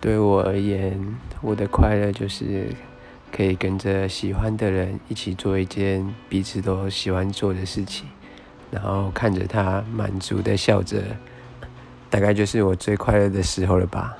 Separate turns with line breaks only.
对我而言我的快乐就是可以跟着喜欢的人一起做一件彼此都喜欢做的事情然后看着他满足的笑着大概就是我最快乐的时候了吧。